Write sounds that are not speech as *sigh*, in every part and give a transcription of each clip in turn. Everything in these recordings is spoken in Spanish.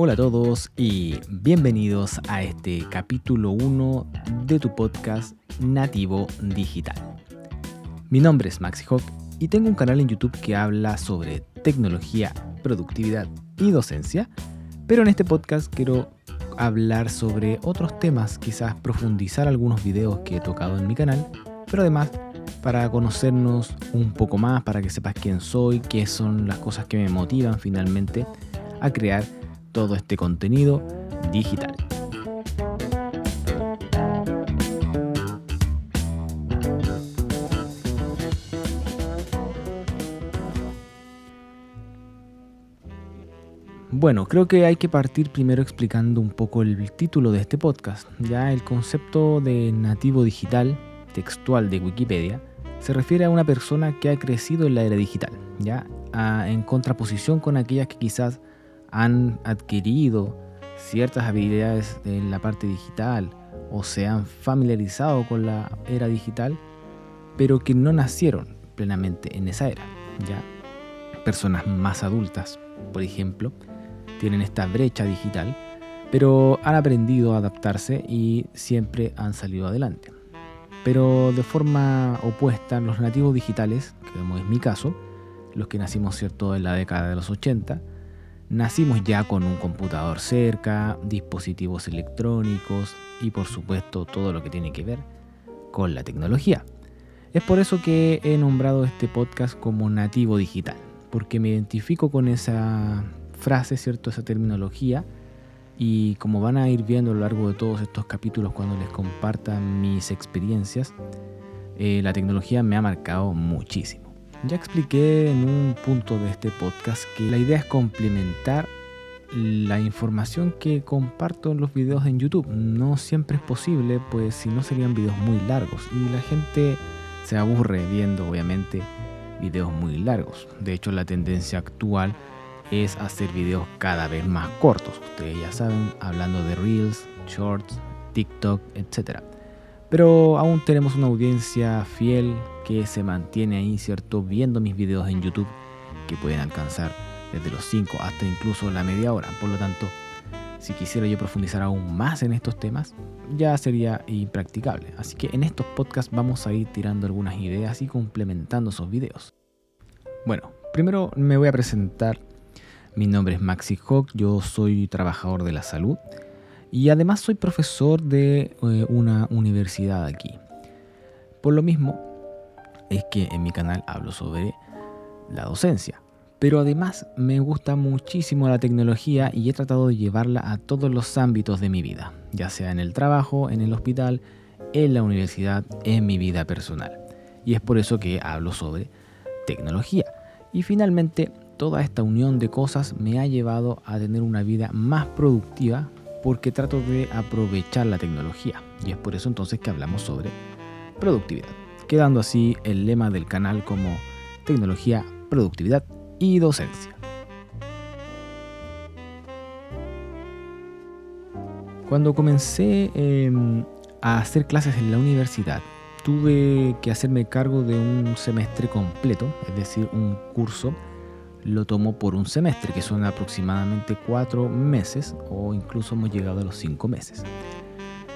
Hola a todos y bienvenidos a este capítulo 1 de tu podcast Nativo Digital. Mi nombre es Maxi Hawk y tengo un canal en YouTube que habla sobre tecnología, productividad y docencia, pero en este podcast quiero hablar sobre otros temas, quizás profundizar algunos videos que he tocado en mi canal, pero además para conocernos un poco más, para que sepas quién soy, qué son las cosas que me motivan finalmente a crear todo este contenido digital. Bueno, creo que hay que partir primero explicando un poco el título de este podcast. Ya el concepto de nativo digital textual de Wikipedia se refiere a una persona que ha crecido en la era digital, ya en contraposición con aquellas que quizás han adquirido ciertas habilidades en la parte digital o se han familiarizado con la era digital, pero que no nacieron plenamente en esa era. Ya personas más adultas, por ejemplo, tienen esta brecha digital, pero han aprendido a adaptarse y siempre han salido adelante. Pero de forma opuesta, los nativos digitales, que como es mi caso, los que nacimos cierto en la década de los 80, nacimos ya con un computador cerca, dispositivos electrónicos y por supuesto todo lo que tiene que ver con la tecnología. Es por eso que he nombrado este podcast como nativo digital, porque me identifico con esa frase, ¿cierto? esa terminología y como van a ir viendo a lo largo de todos estos capítulos cuando les comparta mis experiencias, eh, la tecnología me ha marcado muchísimo. Ya expliqué en un punto de este podcast que la idea es complementar la información que comparto en los videos en YouTube. No siempre es posible, pues si no serían videos muy largos y la gente se aburre viendo obviamente videos muy largos. De hecho la tendencia actual es hacer videos cada vez más cortos. Ustedes ya saben, hablando de Reels, Shorts, TikTok, etc. Pero aún tenemos una audiencia fiel que se mantiene ahí, ¿cierto? Viendo mis videos en YouTube que pueden alcanzar desde los 5 hasta incluso la media hora. Por lo tanto, si quisiera yo profundizar aún más en estos temas, ya sería impracticable. Así que en estos podcasts vamos a ir tirando algunas ideas y complementando esos videos. Bueno, primero me voy a presentar mi nombre es Maxi Hawk, yo soy trabajador de la salud y además soy profesor de eh, una universidad aquí. Por lo mismo es que en mi canal hablo sobre la docencia. Pero además me gusta muchísimo la tecnología y he tratado de llevarla a todos los ámbitos de mi vida, ya sea en el trabajo, en el hospital, en la universidad, en mi vida personal. Y es por eso que hablo sobre tecnología. Y finalmente toda esta unión de cosas me ha llevado a tener una vida más productiva porque trato de aprovechar la tecnología. Y es por eso entonces que hablamos sobre productividad, quedando así el lema del canal como tecnología, productividad y docencia. Cuando comencé em, a hacer clases en la universidad, tuve que hacerme cargo de un semestre completo, es decir, un curso lo tomo por un semestre, que son aproximadamente cuatro meses o incluso hemos llegado a los cinco meses.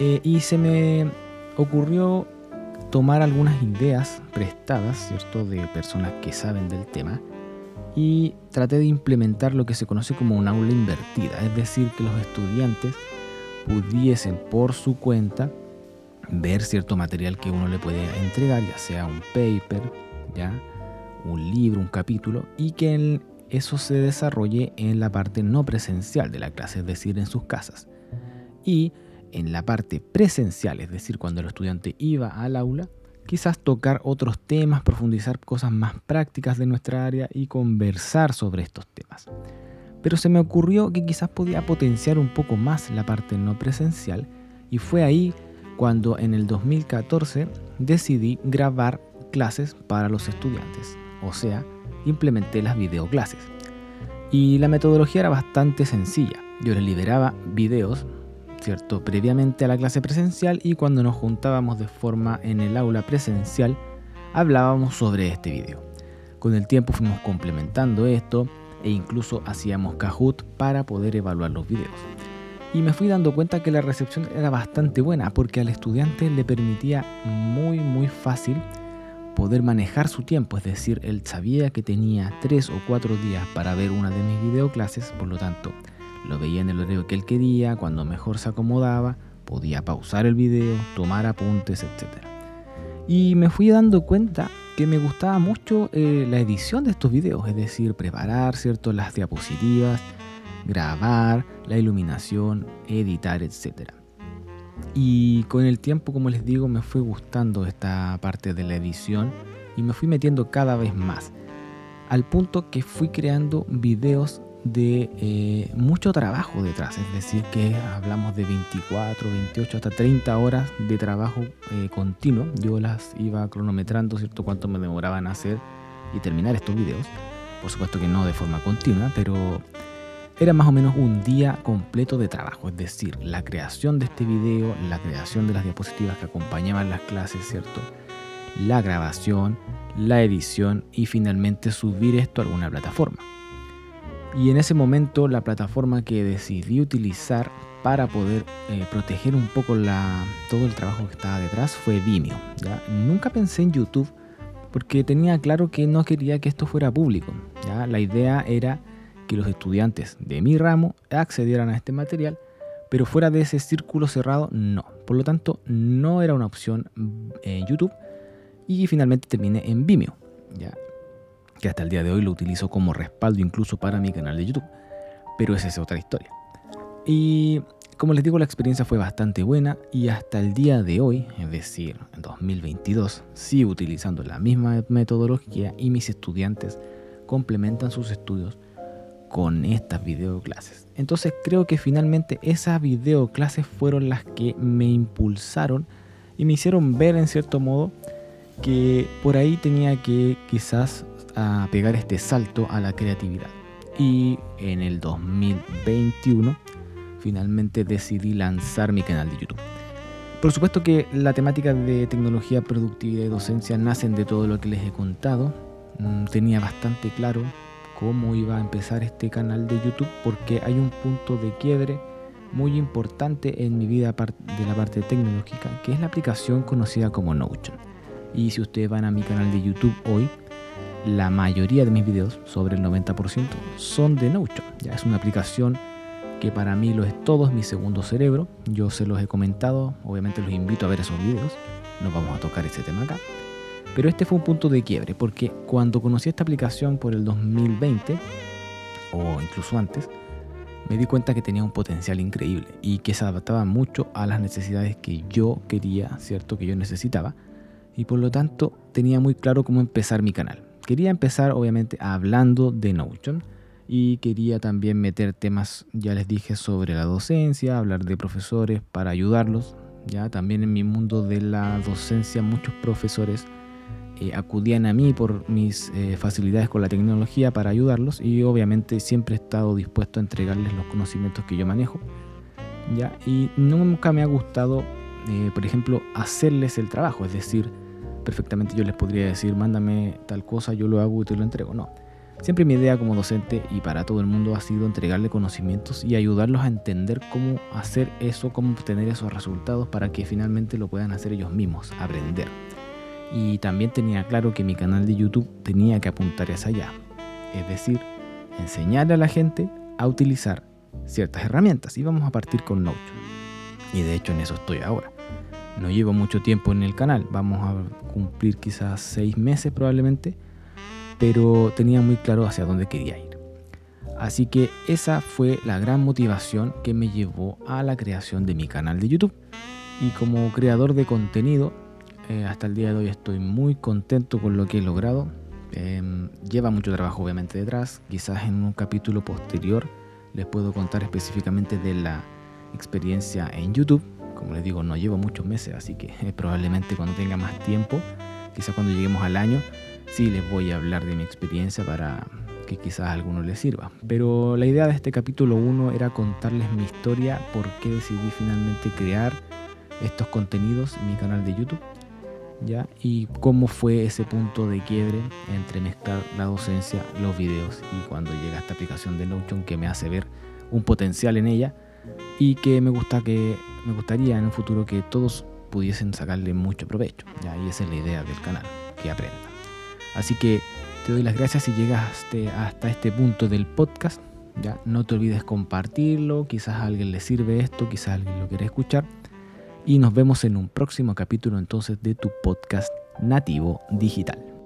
Eh, y se me ocurrió tomar algunas ideas prestadas, ¿cierto?, de personas que saben del tema y traté de implementar lo que se conoce como un aula invertida, es decir, que los estudiantes pudiesen por su cuenta ver cierto material que uno le puede entregar, ya sea un paper, ya un libro, un capítulo, y que eso se desarrolle en la parte no presencial de la clase, es decir, en sus casas. Y en la parte presencial, es decir, cuando el estudiante iba al aula, quizás tocar otros temas, profundizar cosas más prácticas de nuestra área y conversar sobre estos temas. Pero se me ocurrió que quizás podía potenciar un poco más la parte no presencial y fue ahí cuando en el 2014 decidí grabar clases para los estudiantes o sea, implementé las videoclases. Y la metodología era bastante sencilla. Yo les liberaba videos, ¿cierto? Previamente a la clase presencial y cuando nos juntábamos de forma en el aula presencial, hablábamos sobre este video. Con el tiempo fuimos complementando esto, e incluso hacíamos Kahoot para poder evaluar los videos. Y me fui dando cuenta que la recepción era bastante buena porque al estudiante le permitía muy muy fácil poder manejar su tiempo, es decir, él sabía que tenía tres o cuatro días para ver una de mis videoclases, por lo tanto, lo veía en el horario que él quería, cuando mejor se acomodaba, podía pausar el video, tomar apuntes, etc. Y me fui dando cuenta que me gustaba mucho eh, la edición de estos videos, es decir, preparar ¿cierto? las diapositivas, grabar, la iluminación, editar, etc. Y con el tiempo, como les digo, me fue gustando esta parte de la edición y me fui metiendo cada vez más. Al punto que fui creando videos de eh, mucho trabajo detrás, es decir, que hablamos de 24, 28, hasta 30 horas de trabajo eh, continuo. Yo las iba cronometrando, ¿cierto?, cuánto me demoraban hacer y terminar estos videos. Por supuesto que no de forma continua, pero era más o menos un día completo de trabajo, es decir, la creación de este video, la creación de las diapositivas que acompañaban las clases, ¿cierto? La grabación, la edición y finalmente subir esto a alguna plataforma. Y en ese momento la plataforma que decidí utilizar para poder eh, proteger un poco todo el trabajo que estaba detrás fue Vimeo. ¿ya? Nunca pensé en YouTube porque tenía claro que no quería que esto fuera público. La idea era que los estudiantes de mi ramo accedieran a este material, pero fuera de ese círculo cerrado no. Por lo tanto, no era una opción en YouTube y finalmente terminé en Vimeo, ya que hasta el día de hoy lo utilizo como respaldo incluso para mi canal de YouTube. Pero esa es otra historia. Y como les digo, la experiencia fue bastante buena y hasta el día de hoy, es decir, en 2022, sigo utilizando la misma metodología y mis estudiantes complementan sus estudios con estas videoclases. Entonces creo que finalmente esas videoclases fueron las que me impulsaron y me hicieron ver en cierto modo que por ahí tenía que quizás pegar este salto a la creatividad. Y en el 2021 finalmente decidí lanzar mi canal de YouTube. Por supuesto que la temática de tecnología, productividad y docencia nacen de todo lo que les he contado. Mm, tenía bastante claro cómo iba a empezar este canal de YouTube porque hay un punto de quiebre muy importante en mi vida de la parte tecnológica, que es la aplicación conocida como Notion. Y si ustedes van a mi canal de YouTube hoy, la mayoría de mis videos, sobre el 90%, son de Notion. Ya es una aplicación que para mí lo es todo, es mi segundo cerebro. Yo se los he comentado, obviamente los invito a ver esos videos. No vamos a tocar ese tema acá. Pero este fue un punto de quiebre, porque cuando conocí esta aplicación por el 2020, o incluso antes, me di cuenta que tenía un potencial increíble y que se adaptaba mucho a las necesidades que yo quería, ¿cierto? Que yo necesitaba. Y por lo tanto tenía muy claro cómo empezar mi canal. Quería empezar obviamente hablando de Notion y quería también meter temas, ya les dije, sobre la docencia, hablar de profesores para ayudarlos. Ya también en mi mundo de la docencia muchos profesores eh, acudían a mí por mis eh, facilidades con la tecnología para ayudarlos y obviamente siempre he estado dispuesto a entregarles los conocimientos que yo manejo. ¿ya? Y nunca me ha gustado, eh, por ejemplo, hacerles el trabajo, es decir, perfectamente yo les podría decir, mándame tal cosa, yo lo hago y te lo entrego. No. Siempre mi idea como docente y para todo el mundo ha sido entregarle conocimientos y ayudarlos a entender cómo hacer eso, cómo obtener esos resultados para que finalmente lo puedan hacer ellos mismos, aprender y también tenía claro que mi canal de YouTube tenía que apuntar hacia allá. Es decir, enseñarle a la gente a utilizar ciertas herramientas y vamos a partir con Notion. Y de hecho en eso estoy ahora. No llevo mucho tiempo en el canal, vamos a cumplir quizás seis meses probablemente, pero tenía muy claro hacia dónde quería ir. Así que esa fue la gran motivación que me llevó a la creación de mi canal de YouTube. Y como creador de contenido eh, hasta el día de hoy estoy muy contento con lo que he logrado. Em, lleva mucho trabajo obviamente detrás. Quizás en un capítulo posterior les puedo contar específicamente de la experiencia en YouTube. Como les digo, no llevo muchos meses, así que *laughs* probablemente cuando tenga más tiempo, quizás cuando lleguemos al año, sí les voy a hablar de mi experiencia para que quizás a alguno les sirva. Pero la idea de este capítulo 1 era contarles mi historia, por qué decidí finalmente crear estos contenidos en mi canal de YouTube ¿ya? Y cómo fue ese punto de quiebre entre mezclar la docencia, los videos y cuando llega esta aplicación de Notion que me hace ver un potencial en ella y que me gusta que me gustaría en un futuro que todos pudiesen sacarle mucho provecho. ¿ya? Y esa es la idea del canal, que aprenda. Así que te doy las gracias si llegaste hasta este punto del podcast. Ya no te olvides compartirlo, quizás a alguien le sirve esto, quizás alguien lo quiere escuchar. Y nos vemos en un próximo capítulo entonces de tu podcast nativo digital.